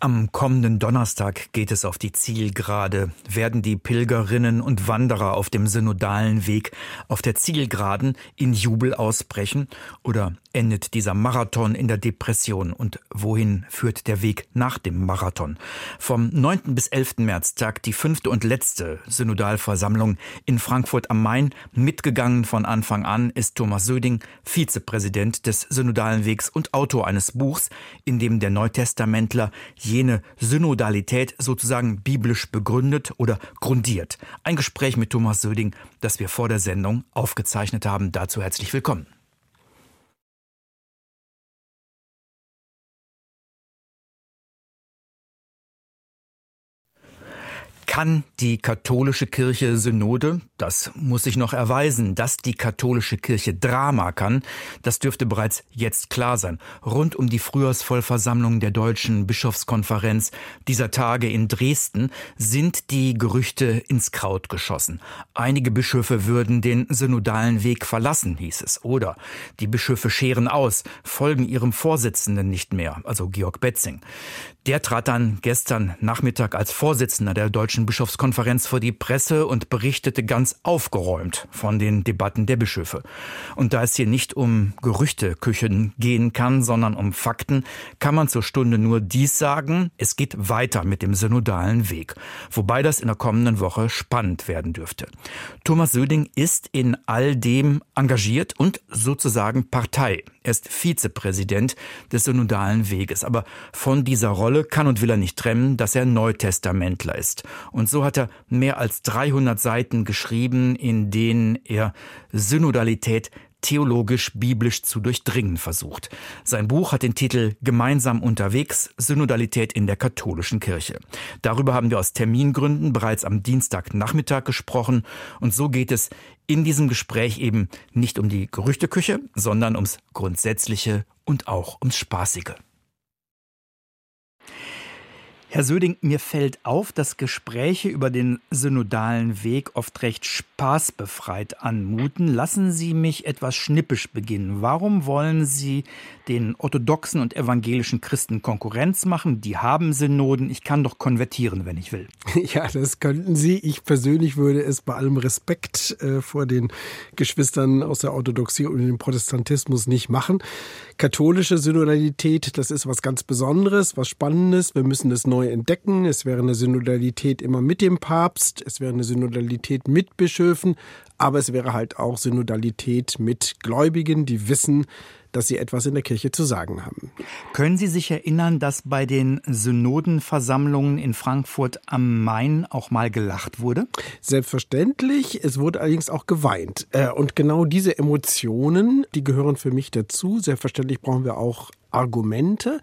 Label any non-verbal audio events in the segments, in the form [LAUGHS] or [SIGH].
Am kommenden Donnerstag geht es auf die Zielgerade, werden die Pilgerinnen und Wanderer auf dem synodalen Weg auf der Zielgeraden in Jubel ausbrechen oder endet dieser Marathon in der Depression und wohin führt der Weg nach dem Marathon? Vom 9. bis 11. März tagt die fünfte und letzte Synodalversammlung in Frankfurt am Main. Mitgegangen von Anfang an ist Thomas Söding, Vizepräsident des Synodalen Wegs und Autor eines Buchs, in dem der Neutestamentler jene Synodalität sozusagen biblisch begründet oder grundiert. Ein Gespräch mit Thomas Söding, das wir vor der Sendung aufgezeichnet haben. Dazu herzlich willkommen. Kann die katholische Kirche Synode? Das muss sich noch erweisen. Dass die katholische Kirche Drama kann, das dürfte bereits jetzt klar sein. Rund um die Frühjahrsvollversammlung der Deutschen Bischofskonferenz dieser Tage in Dresden sind die Gerüchte ins Kraut geschossen. Einige Bischöfe würden den synodalen Weg verlassen, hieß es. Oder die Bischöfe scheren aus, folgen ihrem Vorsitzenden nicht mehr, also Georg Betzing. Der trat dann gestern Nachmittag als Vorsitzender der Deutschen Bischofskonferenz vor die Presse und berichtete ganz aufgeräumt von den Debatten der Bischöfe. Und da es hier nicht um Gerüchteküchen gehen kann, sondern um Fakten, kann man zur Stunde nur dies sagen, es geht weiter mit dem synodalen Weg, wobei das in der kommenden Woche spannend werden dürfte. Thomas Söding ist in all dem engagiert und sozusagen Partei. Er ist Vizepräsident des synodalen Weges, aber von dieser Rolle kann und will er nicht trennen, dass er Neutestamentler ist. Und so hat er mehr als 300 Seiten geschrieben, in denen er Synodalität theologisch biblisch zu durchdringen versucht. Sein Buch hat den Titel Gemeinsam unterwegs Synodalität in der katholischen Kirche. Darüber haben wir aus Termingründen bereits am Dienstagnachmittag gesprochen und so geht es in diesem Gespräch eben nicht um die Gerüchteküche, sondern ums Grundsätzliche und auch ums Spaßige. Herr Söding, mir fällt auf, dass Gespräche über den synodalen Weg oft recht spaßbefreit anmuten. Lassen Sie mich etwas schnippisch beginnen. Warum wollen Sie den orthodoxen und evangelischen Christen Konkurrenz machen? Die haben Synoden. Ich kann doch konvertieren, wenn ich will. [LAUGHS] Ja, das könnten Sie. Ich persönlich würde es bei allem Respekt äh, vor den Geschwistern aus der Orthodoxie und dem Protestantismus nicht machen. Katholische Synodalität, das ist was ganz Besonderes, was Spannendes. Wir müssen es neu entdecken. Es wäre eine Synodalität immer mit dem Papst, es wäre eine Synodalität mit Bischöfen, aber es wäre halt auch Synodalität mit Gläubigen, die wissen, dass sie etwas in der Kirche zu sagen haben. Können Sie sich erinnern, dass bei den Synodenversammlungen in Frankfurt am Main auch mal gelacht wurde? Selbstverständlich. Es wurde allerdings auch geweint. Äh, und genau diese Emotionen, die gehören für mich dazu. Selbstverständlich brauchen wir auch Argumente.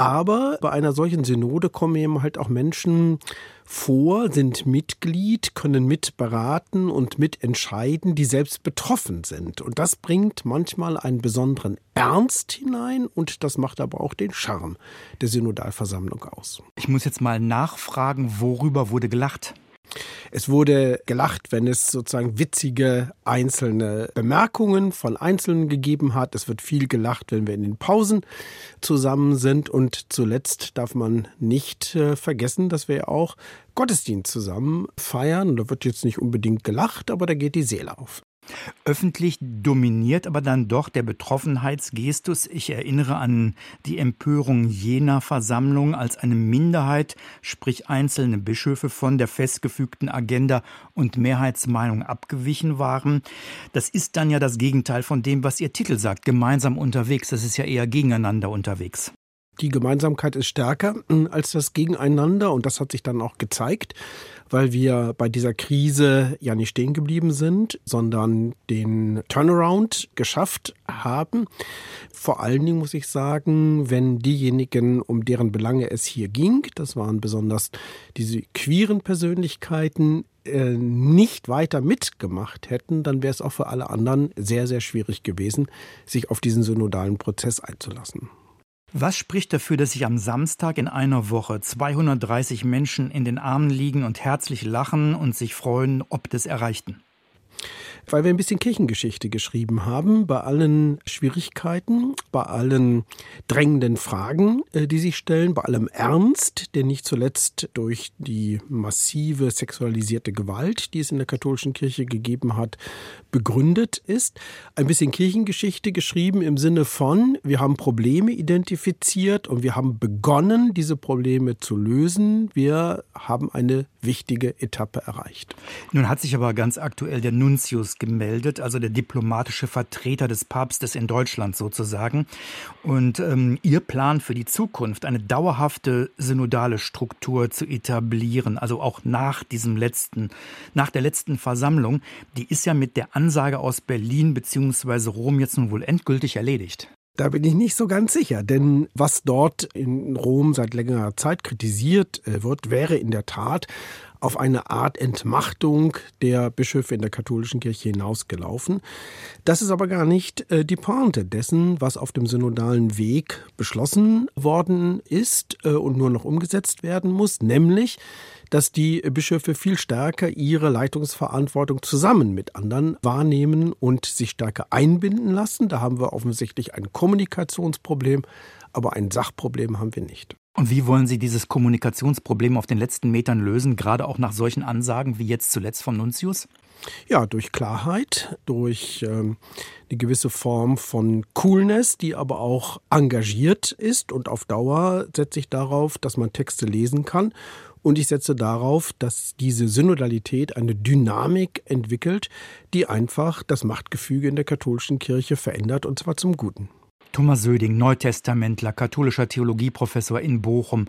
Aber bei einer solchen Synode kommen eben halt auch Menschen vor, sind Mitglied, können mitberaten und mitentscheiden, die selbst betroffen sind. Und das bringt manchmal einen besonderen Ernst hinein und das macht aber auch den Charme der Synodalversammlung aus. Ich muss jetzt mal nachfragen, worüber wurde gelacht? Es wurde gelacht, wenn es sozusagen witzige einzelne Bemerkungen von Einzelnen gegeben hat. Es wird viel gelacht, wenn wir in den Pausen zusammen sind. Und zuletzt darf man nicht äh, vergessen, dass wir auch Gottesdienst zusammen feiern. Da wird jetzt nicht unbedingt gelacht, aber da geht die Seele auf. Öffentlich dominiert aber dann doch der Betroffenheitsgestus. Ich erinnere an die Empörung jener Versammlung, als eine Minderheit, sprich einzelne Bischöfe von der festgefügten Agenda und Mehrheitsmeinung abgewichen waren. Das ist dann ja das Gegenteil von dem, was Ihr Titel sagt, gemeinsam unterwegs. Das ist ja eher gegeneinander unterwegs. Die Gemeinsamkeit ist stärker hm, als das Gegeneinander und das hat sich dann auch gezeigt weil wir bei dieser Krise ja nicht stehen geblieben sind, sondern den Turnaround geschafft haben. Vor allen Dingen muss ich sagen, wenn diejenigen, um deren Belange es hier ging, das waren besonders diese queeren Persönlichkeiten, äh, nicht weiter mitgemacht hätten, dann wäre es auch für alle anderen sehr, sehr schwierig gewesen, sich auf diesen synodalen Prozess einzulassen. Was spricht dafür, dass sich am Samstag in einer Woche 230 Menschen in den Armen liegen und herzlich lachen und sich freuen, ob des Erreichten? Weil wir ein bisschen Kirchengeschichte geschrieben haben, bei allen Schwierigkeiten, bei allen drängenden Fragen, äh, die sich stellen, bei allem Ernst, der nicht zuletzt durch die massive sexualisierte Gewalt, die es in der katholischen Kirche gegeben hat, begründet ist. Ein bisschen Kirchengeschichte geschrieben im Sinne von, wir haben Probleme identifiziert und wir haben begonnen, diese Probleme zu lösen. Wir haben eine wichtige Etappe erreicht. Nun hat sich aber ganz aktuell der Nuntius gemeldet, also der diplomatische Vertreter des Papstes in Deutschland sozusagen. Und ähm, Ihr Plan für die Zukunft, eine dauerhafte synodale Struktur zu etablieren, also auch nach diesem letzten, nach der letzten Versammlung, die ist ja mit der Ansage aus Berlin bzw. Rom jetzt nun wohl endgültig erledigt. Da bin ich nicht so ganz sicher, denn was dort in Rom seit längerer Zeit kritisiert äh, wird, wäre in der Tat auf eine Art Entmachtung der Bischöfe in der katholischen Kirche hinausgelaufen. Das ist aber gar nicht äh, die Pointe dessen, was auf dem synodalen Weg beschlossen worden ist äh, und nur noch umgesetzt werden muss, nämlich dass die Bischöfe viel stärker ihre Leitungsverantwortung zusammen mit anderen wahrnehmen und sich stärker einbinden lassen. Da haben wir offensichtlich ein Kommunikationsproblem, aber ein Sachproblem haben wir nicht. Und wie wollen Sie dieses Kommunikationsproblem auf den letzten Metern lösen, gerade auch nach solchen Ansagen wie jetzt zuletzt vom Nuntius? Ja, durch Klarheit, durch ähm, eine gewisse Form von Coolness, die aber auch engagiert ist und auf Dauer setze ich darauf, dass man Texte lesen kann und ich setze darauf, dass diese Synodalität eine Dynamik entwickelt, die einfach das Machtgefüge in der katholischen Kirche verändert, und zwar zum Guten. Thomas Söding, Neutestamentler, katholischer Theologieprofessor in Bochum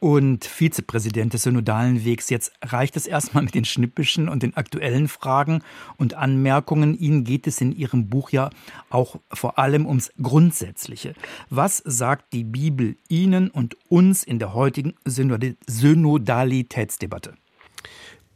und Vizepräsident des Synodalen Wegs. Jetzt reicht es erstmal mit den schnippischen und den aktuellen Fragen und Anmerkungen. Ihnen geht es in Ihrem Buch ja auch vor allem ums Grundsätzliche. Was sagt die Bibel Ihnen und uns in der heutigen Synodalitätsdebatte?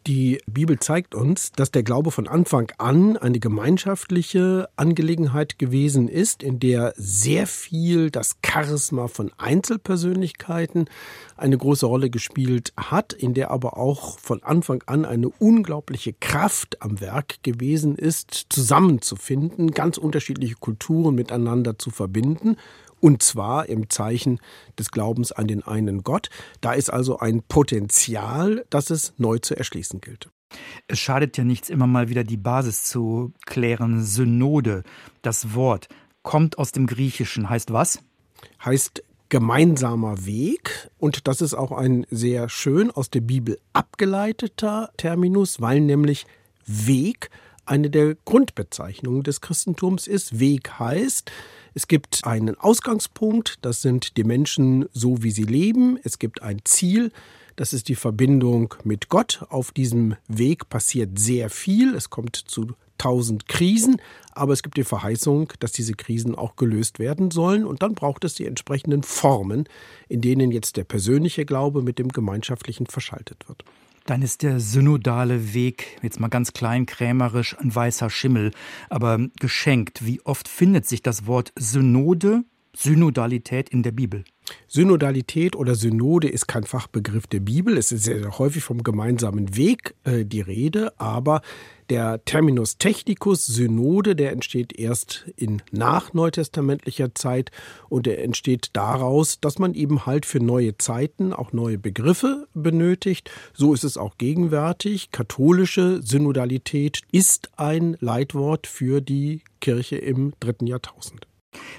Die Bibel zeigt uns, dass der Glaube von Anfang an eine gemeinschaftliche Angelegenheit gewesen ist, in der sehr viel das Charisma von Einzelpersönlichkeiten eine große Rolle gespielt hat, in der aber auch von Anfang an eine unglaubliche Kraft am Werk gewesen ist, zusammenzufinden, ganz unterschiedliche Kulturen miteinander zu verbinden und zwar im Zeichen des Glaubens an den einen Gott. Da ist also ein Potenzial, das es neu zu erschließen gilt. Es schadet ja nichts, immer mal wieder die Basis zu klären. Synode, das Wort, kommt aus dem Griechischen, heißt was? Heißt gemeinsamer Weg. Und das ist auch ein sehr schön aus der Bibel abgeleiteter Terminus, weil nämlich Weg eine der Grundbezeichnungen des Christentums ist. Weg heißt, es gibt einen Ausgangspunkt, das sind die Menschen so, wie sie leben. Es gibt ein Ziel, das ist die Verbindung mit Gott. Auf diesem Weg passiert sehr viel. Es kommt zu tausend Krisen, aber es gibt die Verheißung, dass diese Krisen auch gelöst werden sollen. Und dann braucht es die entsprechenden Formen, in denen jetzt der persönliche Glaube mit dem gemeinschaftlichen verschaltet wird. Dann ist der synodale Weg, jetzt mal ganz klein krämerisch, ein weißer Schimmel, aber geschenkt. Wie oft findet sich das Wort Synode, Synodalität in der Bibel? Synodalität oder Synode ist kein Fachbegriff der Bibel. Es ist sehr, sehr häufig vom gemeinsamen Weg äh, die Rede, aber der Terminus technicus Synode, der entsteht erst in nachneutestamentlicher Zeit und der entsteht daraus, dass man eben halt für neue Zeiten auch neue Begriffe benötigt. So ist es auch gegenwärtig. Katholische Synodalität ist ein Leitwort für die Kirche im dritten Jahrtausend.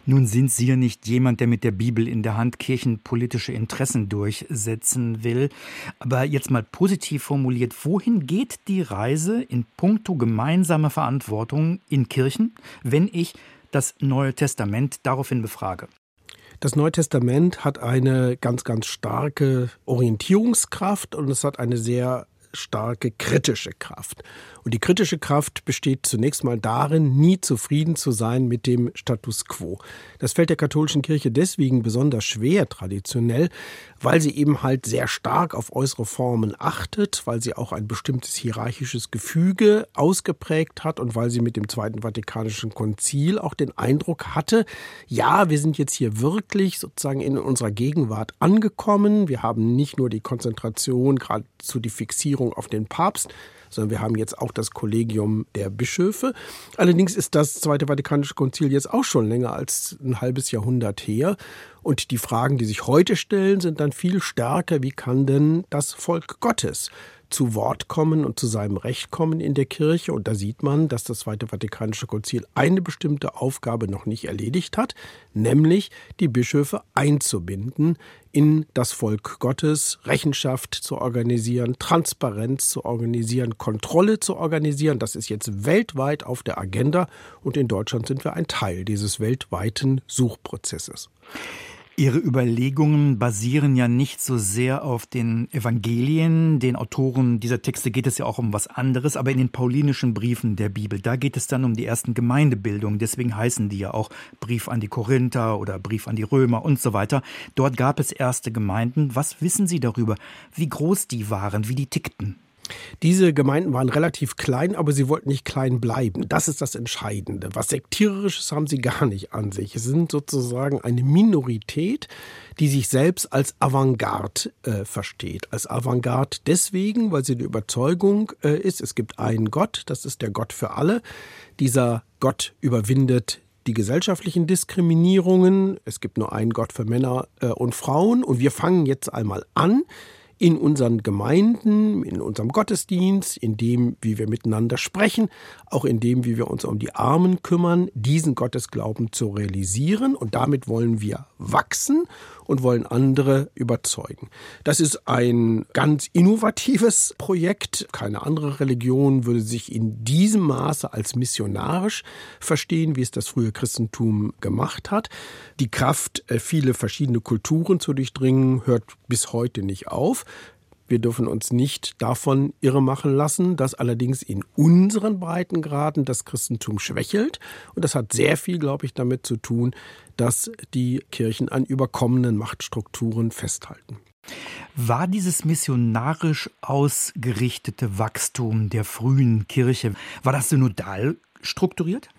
Nun sind Sie ja nicht jemand, der mit der Bibel in der Hand kirchenpolitische Interessen durchsetzen will. Aber jetzt mal positiv formuliert, wohin geht die Reise in puncto gemeinsame Verantwortung in Kirchen, wenn ich das Neue Testament daraufhin befrage? Das Neue Testament hat eine ganz, ganz starke Orientierungskraft und es hat eine sehr starke kritische Kraft. Und die kritische Kraft besteht zunächst mal darin, nie zufrieden zu sein mit dem Status quo. Das fällt der katholischen Kirche deswegen besonders schwer traditionell, weil sie eben halt sehr stark auf äußere Formen achtet, weil sie auch ein bestimmtes hierarchisches Gefüge ausgeprägt hat und weil sie mit dem Zweiten Vatikanischen Konzil auch den Eindruck hatte, ja, wir sind jetzt hier wirklich sozusagen in unserer Gegenwart angekommen. Wir haben nicht nur die Konzentration, geradezu die Fixierung auf den Papst, sondern wir haben jetzt auch das Kollegium der Bischöfe. Allerdings ist das Zweite Vatikanische Konzil jetzt auch schon länger als ein halbes Jahrhundert her. Und die Fragen, die sich heute stellen, sind dann viel stärker. Wie kann denn das Volk Gottes zu Wort kommen und zu seinem Recht kommen in der Kirche. Und da sieht man, dass das Zweite Vatikanische Konzil eine bestimmte Aufgabe noch nicht erledigt hat, nämlich die Bischöfe einzubinden in das Volk Gottes, Rechenschaft zu organisieren, Transparenz zu organisieren, Kontrolle zu organisieren. Das ist jetzt weltweit auf der Agenda und in Deutschland sind wir ein Teil dieses weltweiten Suchprozesses. Ihre Überlegungen basieren ja nicht so sehr auf den Evangelien. Den Autoren dieser Texte geht es ja auch um was anderes, aber in den paulinischen Briefen der Bibel, da geht es dann um die ersten Gemeindebildungen. Deswegen heißen die ja auch Brief an die Korinther oder Brief an die Römer und so weiter. Dort gab es erste Gemeinden. Was wissen Sie darüber? Wie groß die waren, wie die tickten? Diese Gemeinden waren relativ klein, aber sie wollten nicht klein bleiben. Das ist das Entscheidende. Was Sektiererisches haben sie gar nicht an sich. Sie sind sozusagen eine Minorität, die sich selbst als Avantgarde äh, versteht. Als Avantgarde deswegen, weil sie die Überzeugung äh, ist, es gibt einen Gott, das ist der Gott für alle. Dieser Gott überwindet die gesellschaftlichen Diskriminierungen. Es gibt nur einen Gott für Männer äh, und Frauen. Und wir fangen jetzt einmal an, in unseren Gemeinden, in unserem Gottesdienst, in dem, wie wir miteinander sprechen, auch in dem, wie wir uns um die Armen kümmern, diesen Gottesglauben zu realisieren. Und damit wollen wir wachsen und wollen andere überzeugen. Das ist ein ganz innovatives Projekt. Keine andere Religion würde sich in diesem Maße als missionarisch verstehen, wie es das frühe Christentum gemacht hat. Die Kraft, äh, viele verschiedene Kulturen zu durchdringen, hört bis heute nicht auf. Wir dürfen uns nicht davon irre machen lassen, dass allerdings in unseren Breitengraden das Christentum schwächelt. Und das hat sehr viel, glaube ich, damit zu tun, dass die Kirchen an überkommenen Machtstrukturen festhalten. War dieses missionarisch ausgerichtete Wachstum der frühen Kirche, war das synodal strukturiert?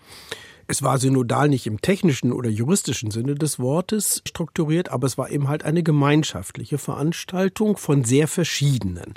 Es war synodal nicht im technischen oder juristischen Sinne des Wortes strukturiert, aber es war eben halt eine gemeinschaftliche Veranstaltung von sehr verschiedenen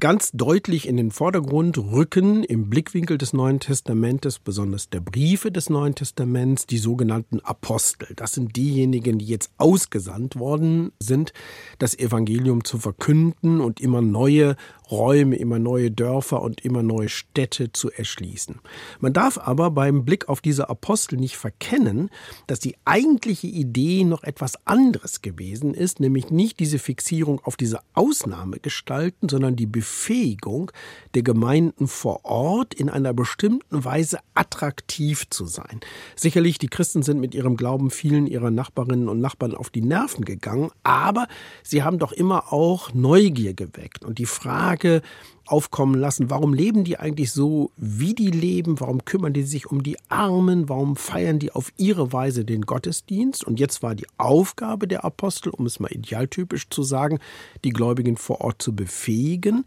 ganz deutlich in den Vordergrund rücken im Blickwinkel des Neuen Testamentes, besonders der Briefe des Neuen Testaments, die sogenannten Apostel. Das sind diejenigen, die jetzt ausgesandt worden sind, das Evangelium zu verkünden und immer neue Räume, immer neue Dörfer und immer neue Städte zu erschließen. Man darf aber beim Blick auf diese Apostel nicht verkennen, dass die eigentliche Idee noch etwas anderes gewesen ist, nämlich nicht diese Fixierung auf diese Ausnahmegestalten, sondern die Befähigung der Gemeinden vor Ort in einer bestimmten Weise attraktiv zu sein. Sicherlich, die Christen sind mit ihrem Glauben vielen ihrer Nachbarinnen und Nachbarn auf die Nerven gegangen, aber sie haben doch immer auch Neugier geweckt und die Frage, Frage aufkommen lassen, warum leben die eigentlich so, wie die leben, warum kümmern die sich um die Armen, warum feiern die auf ihre Weise den Gottesdienst. Und jetzt war die Aufgabe der Apostel, um es mal idealtypisch zu sagen, die Gläubigen vor Ort zu befähigen,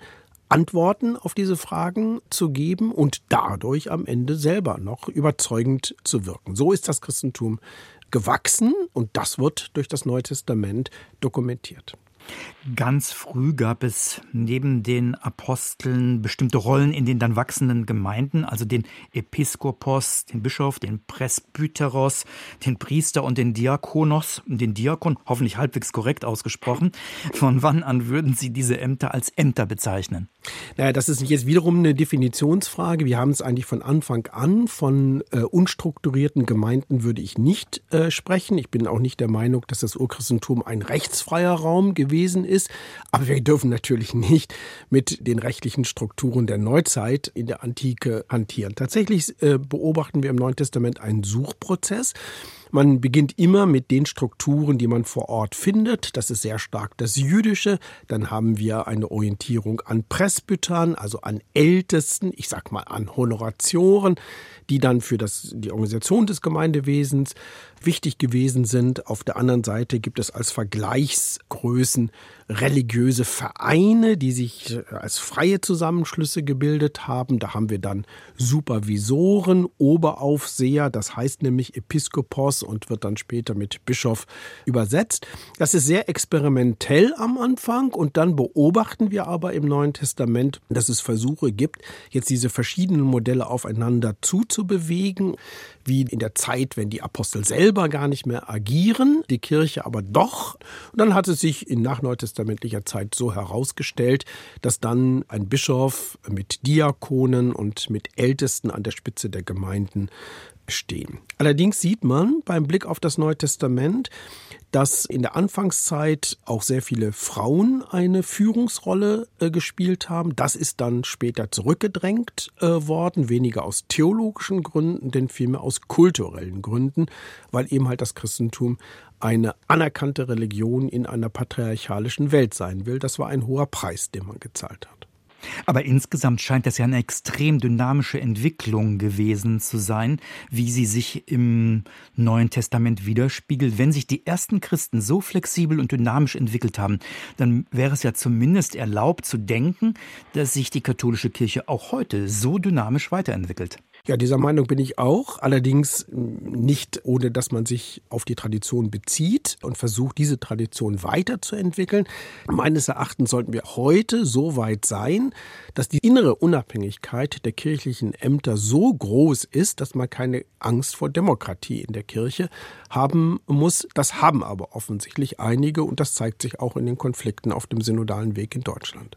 Antworten auf diese Fragen zu geben und dadurch am Ende selber noch überzeugend zu wirken. So ist das Christentum gewachsen und das wird durch das Neue Testament dokumentiert. Ganz früh gab es neben den Aposteln bestimmte Rollen in den dann wachsenden Gemeinden, also den Episkopos, den Bischof, den Presbyteros, den Priester und den Diakonos, den Diakon, hoffentlich halbwegs korrekt ausgesprochen. Von wann an würden Sie diese Ämter als Ämter bezeichnen? Naja, das ist jetzt wiederum eine Definitionsfrage. Wir haben es eigentlich von Anfang an. Von äh, unstrukturierten Gemeinden würde ich nicht äh, sprechen. Ich bin auch nicht der Meinung, dass das Urchristentum ein rechtsfreier Raum gewesen ist. Aber wir dürfen natürlich nicht mit den rechtlichen Strukturen der Neuzeit in der Antike hantieren. Tatsächlich äh, beobachten wir im Neuen Testament einen Suchprozess. Man beginnt immer mit den Strukturen, die man vor Ort findet. Das ist sehr stark das Jüdische. Dann haben wir eine Orientierung an Presbytern, also an Ältesten, ich sag mal an Honoratioren, die dann für das, die Organisation des Gemeindewesens wichtig gewesen sind. Auf der anderen Seite gibt es als Vergleichsgrößen religiöse Vereine, die sich äh, als freie Zusammenschlüsse gebildet haben. Da haben wir dann Supervisoren, Oberaufseher, das heißt nämlich Episkopos und wird dann später mit Bischof übersetzt. Das ist sehr experimentell am Anfang und dann beobachten wir aber im Neuen Testament, dass es Versuche gibt, jetzt diese verschiedenen Modelle aufeinander zuzubewegen, wie in der Zeit, wenn die Apostel selber gar nicht mehr agieren, die Kirche aber doch. Und dann hat es sich in nachneutestamentlicher Zeit so herausgestellt, dass dann ein Bischof mit Diakonen und mit Ältesten an der Spitze der Gemeinden stehen. Allerdings sieht man beim Blick auf das Neue Testament, dass in der Anfangszeit auch sehr viele Frauen eine Führungsrolle äh, gespielt haben. Das ist dann später zurückgedrängt äh, worden, weniger aus theologischen Gründen, denn vielmehr aus kulturellen Gründen, weil eben halt das Christentum eine anerkannte Religion in einer patriarchalischen Welt sein will. Das war ein hoher Preis, den man gezahlt hat. Aber insgesamt scheint das ja eine extrem dynamische Entwicklung gewesen zu sein, wie sie sich im Neuen Testament widerspiegelt. Wenn sich die ersten Christen so flexibel und dynamisch entwickelt haben, dann wäre es ja zumindest erlaubt zu denken, dass sich die katholische Kirche auch heute so dynamisch weiterentwickelt. Ja, dieser Meinung bin ich auch, allerdings nicht ohne, dass man sich auf die Tradition bezieht und versucht, diese Tradition weiterzuentwickeln. Meines Erachtens sollten wir heute so weit sein, dass die innere Unabhängigkeit der kirchlichen Ämter so groß ist, dass man keine Angst vor Demokratie in der Kirche haben muss. Das haben aber offensichtlich einige und das zeigt sich auch in den Konflikten auf dem synodalen Weg in Deutschland.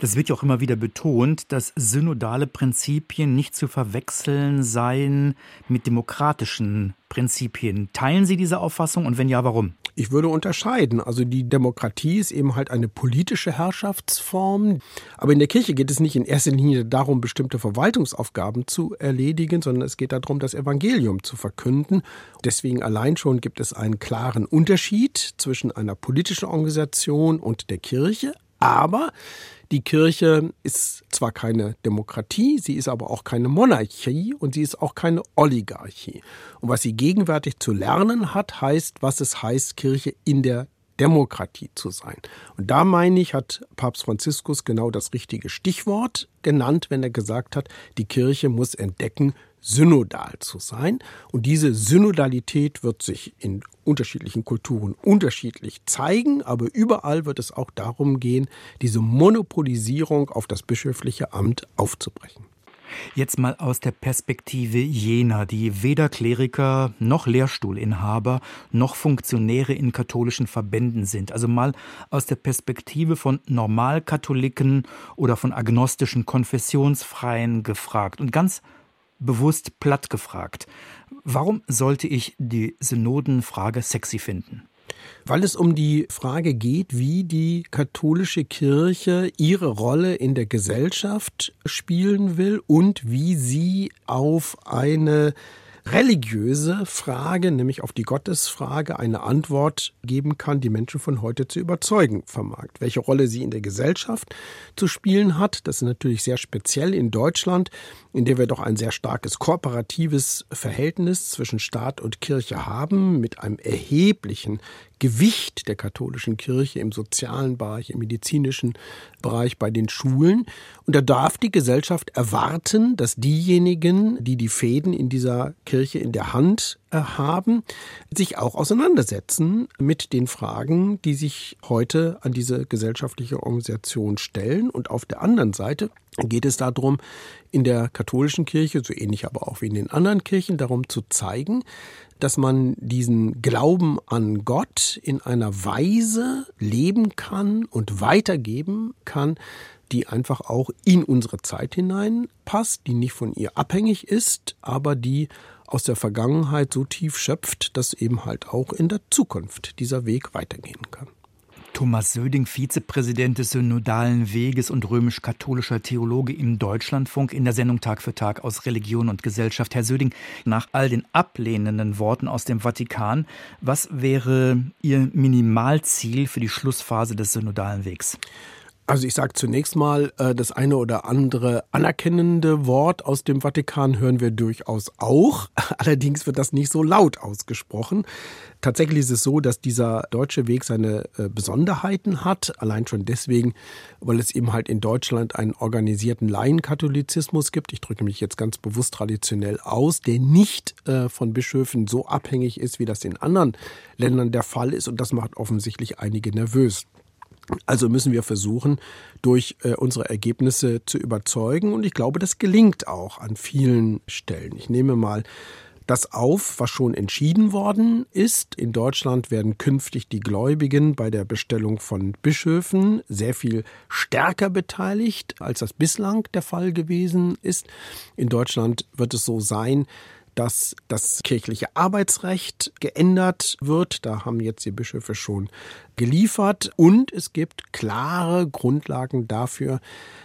Das wird ja auch immer wieder betont, dass synodale Prinzipien nicht zu verwechseln seien mit demokratischen Prinzipien. Teilen Sie diese Auffassung und wenn ja, warum? Ich würde unterscheiden. Also die Demokratie ist eben halt eine politische Herrschaftsform. Aber in der Kirche geht es nicht in erster Linie darum, bestimmte Verwaltungsaufgaben zu erledigen, sondern es geht darum, das Evangelium zu verkünden. Deswegen allein schon gibt es einen klaren Unterschied zwischen einer politischen Organisation und der Kirche. Aber die Kirche ist zwar keine Demokratie, sie ist aber auch keine Monarchie und sie ist auch keine Oligarchie. Und was sie gegenwärtig zu lernen hat, heißt, was es heißt, Kirche in der Demokratie zu sein. Und da meine ich, hat Papst Franziskus genau das richtige Stichwort genannt, wenn er gesagt hat, die Kirche muss entdecken, synodal zu sein. Und diese Synodalität wird sich in unterschiedlichen Kulturen unterschiedlich zeigen, aber überall wird es auch darum gehen, diese Monopolisierung auf das bischöfliche Amt aufzubrechen. Jetzt mal aus der Perspektive jener, die weder Kleriker noch Lehrstuhlinhaber noch Funktionäre in katholischen Verbänden sind. Also mal aus der Perspektive von Normalkatholiken oder von agnostischen Konfessionsfreien gefragt und ganz bewusst platt gefragt. Warum sollte ich die Synodenfrage sexy finden? Weil es um die Frage geht, wie die katholische Kirche ihre Rolle in der Gesellschaft spielen will und wie sie auf eine religiöse Frage, nämlich auf die Gottesfrage, eine Antwort geben kann, die Menschen von heute zu überzeugen vermag. Welche Rolle sie in der Gesellschaft zu spielen hat, das ist natürlich sehr speziell in Deutschland, in der wir doch ein sehr starkes kooperatives Verhältnis zwischen Staat und Kirche haben, mit einem erheblichen Gewicht der katholischen Kirche im sozialen Bereich, im medizinischen Bereich, bei den Schulen. Und da darf die Gesellschaft erwarten, dass diejenigen, die die Fäden in dieser Kirche in der Hand äh, haben, sich auch auseinandersetzen mit den Fragen, die sich heute an diese gesellschaftliche Organisation stellen. Und auf der anderen Seite geht es darum, in der katholischen Kirche, so ähnlich aber auch wie in den anderen Kirchen, darum zu zeigen, dass man diesen Glauben an Gott in einer Weise leben kann und weitergeben kann, die einfach auch in unsere Zeit hinein passt, die nicht von ihr abhängig ist, aber die aus der Vergangenheit so tief schöpft, dass eben halt auch in der Zukunft dieser Weg weitergehen kann. Thomas Söding, Vizepräsident des Synodalen Weges und römisch-katholischer Theologe im Deutschlandfunk in der Sendung Tag für Tag aus Religion und Gesellschaft. Herr Söding, nach all den ablehnenden Worten aus dem Vatikan, was wäre Ihr Minimalziel für die Schlussphase des Synodalen Wegs? Also ich sage zunächst mal, äh, das eine oder andere anerkennende Wort aus dem Vatikan hören wir durchaus auch. [LAUGHS] Allerdings wird das nicht so laut ausgesprochen. Tatsächlich ist es so, dass dieser deutsche Weg seine äh, Besonderheiten hat. Allein schon deswegen, weil es eben halt in Deutschland einen organisierten Laienkatholizismus gibt. Ich drücke mich jetzt ganz bewusst traditionell aus, der nicht äh, von Bischöfen so abhängig ist, wie das in anderen Ländern der Fall ist. Und das macht offensichtlich einige nervös. Also müssen wir versuchen, durch äh, unsere Ergebnisse zu überzeugen. Und ich glaube, das gelingt auch an vielen Stellen. Ich nehme mal das auf, was schon entschieden worden ist. In Deutschland werden künftig die Gläubigen bei der Bestellung von Bischöfen sehr viel stärker beteiligt, als das bislang der Fall gewesen ist. In Deutschland wird es so sein, dass das kirchliche Arbeitsrecht geändert wird. Da haben jetzt die Bischöfe schon geliefert. Und es gibt klare Grundlagen dafür,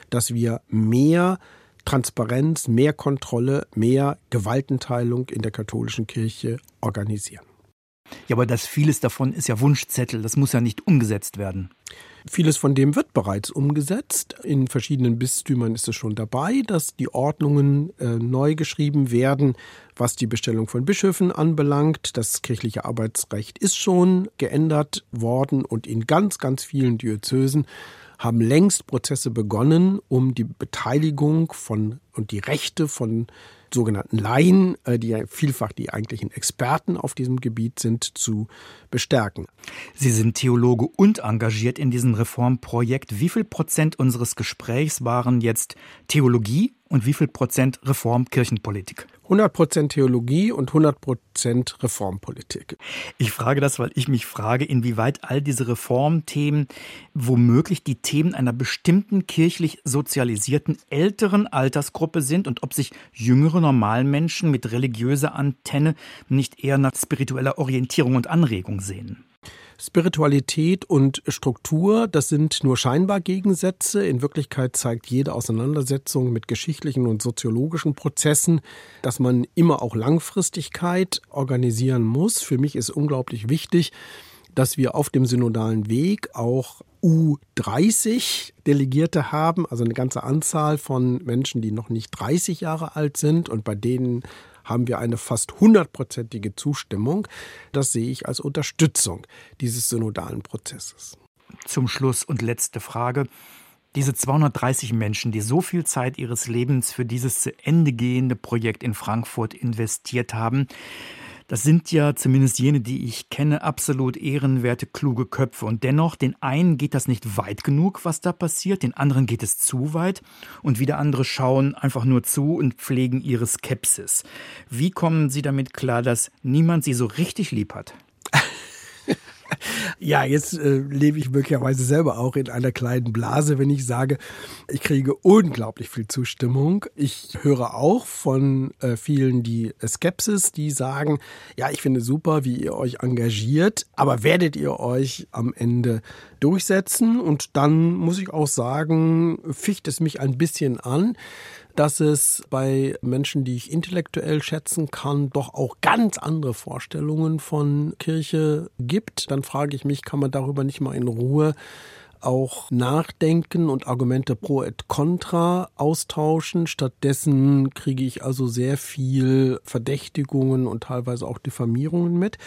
dass wir mehr Transparenz, mehr Kontrolle, mehr Gewaltenteilung in der katholischen Kirche organisieren. Ja, aber das vieles davon ist ja Wunschzettel, das muss ja nicht umgesetzt werden. Vieles von dem wird bereits umgesetzt. In verschiedenen Bistümern ist es schon dabei, dass die Ordnungen äh, neu geschrieben werden, was die Bestellung von Bischöfen anbelangt. Das kirchliche Arbeitsrecht ist schon geändert worden und in ganz, ganz vielen Diözesen haben längst Prozesse begonnen, um die Beteiligung von und die Rechte von sogenannten Laien, äh, die ja vielfach die eigentlichen Experten auf diesem Gebiet sind, zu bestärken. Sie sind Theologe und engagiert in diesem Reformprojekt. Wie viel Prozent unseres Gesprächs waren jetzt Theologie und wie viel Prozent Reformkirchenpolitik? 100 Prozent Theologie und 100 Prozent Reformpolitik. Ich frage das, weil ich mich frage, inwieweit all diese Reformthemen womöglich die Themen einer bestimmten kirchlich sozialisierten älteren Altersgruppe sind und ob sich jüngere Normalmenschen mit religiöser Antenne nicht eher nach spiritueller Orientierung und Anregung sehen. Spiritualität und Struktur, das sind nur scheinbar Gegensätze. In Wirklichkeit zeigt jede Auseinandersetzung mit geschichtlichen und soziologischen Prozessen, dass man immer auch Langfristigkeit organisieren muss. Für mich ist unglaublich wichtig, dass wir auf dem synodalen Weg auch U30 Delegierte haben, also eine ganze Anzahl von Menschen, die noch nicht 30 Jahre alt sind und bei denen haben wir eine fast hundertprozentige Zustimmung. Das sehe ich als Unterstützung dieses synodalen Prozesses. Zum Schluss und letzte Frage. Diese 230 Menschen, die so viel Zeit ihres Lebens für dieses zu Ende gehende Projekt in Frankfurt investiert haben, das sind ja zumindest jene, die ich kenne, absolut ehrenwerte, kluge Köpfe. Und dennoch, den einen geht das nicht weit genug, was da passiert, den anderen geht es zu weit und wieder andere schauen einfach nur zu und pflegen ihre Skepsis. Wie kommen Sie damit klar, dass niemand Sie so richtig lieb hat? Ja, jetzt äh, lebe ich möglicherweise selber auch in einer kleinen Blase, wenn ich sage, ich kriege unglaublich viel Zustimmung. Ich höre auch von äh, vielen die Skepsis, die sagen, ja, ich finde super, wie ihr euch engagiert, aber werdet ihr euch am Ende durchsetzen? Und dann muss ich auch sagen, ficht es mich ein bisschen an, dass es bei Menschen, die ich intellektuell schätzen kann, doch auch ganz andere Vorstellungen von Kirche gibt. Dann frage ich mich, kann man darüber nicht mal in Ruhe auch nachdenken und Argumente pro et contra austauschen. Stattdessen kriege ich also sehr viel Verdächtigungen und teilweise auch Diffamierungen mit.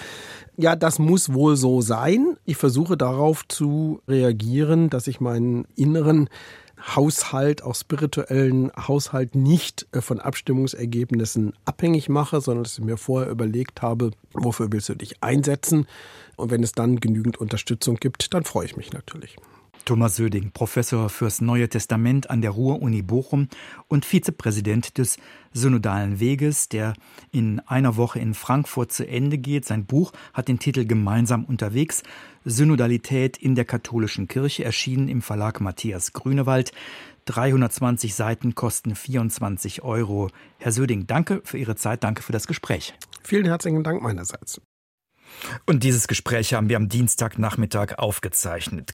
Ja, das muss wohl so sein. Ich versuche darauf zu reagieren, dass ich meinen inneren Haushalt, auch spirituellen Haushalt nicht äh, von Abstimmungsergebnissen abhängig mache, sondern dass ich mir vorher überlegt habe, wofür willst du dich einsetzen? Und wenn es dann genügend Unterstützung gibt, dann freue ich mich natürlich. Thomas Söding, Professor fürs Neue Testament an der Ruhr-Uni Bochum und Vizepräsident des Synodalen Weges, der in einer Woche in Frankfurt zu Ende geht. Sein Buch hat den Titel Gemeinsam unterwegs. Synodalität in der katholischen Kirche, erschienen im Verlag Matthias Grünewald. 320 Seiten kosten 24 Euro. Herr Söding, danke für Ihre Zeit, danke für das Gespräch. Vielen herzlichen Dank meinerseits. Und dieses Gespräch haben wir am Dienstagnachmittag aufgezeichnet.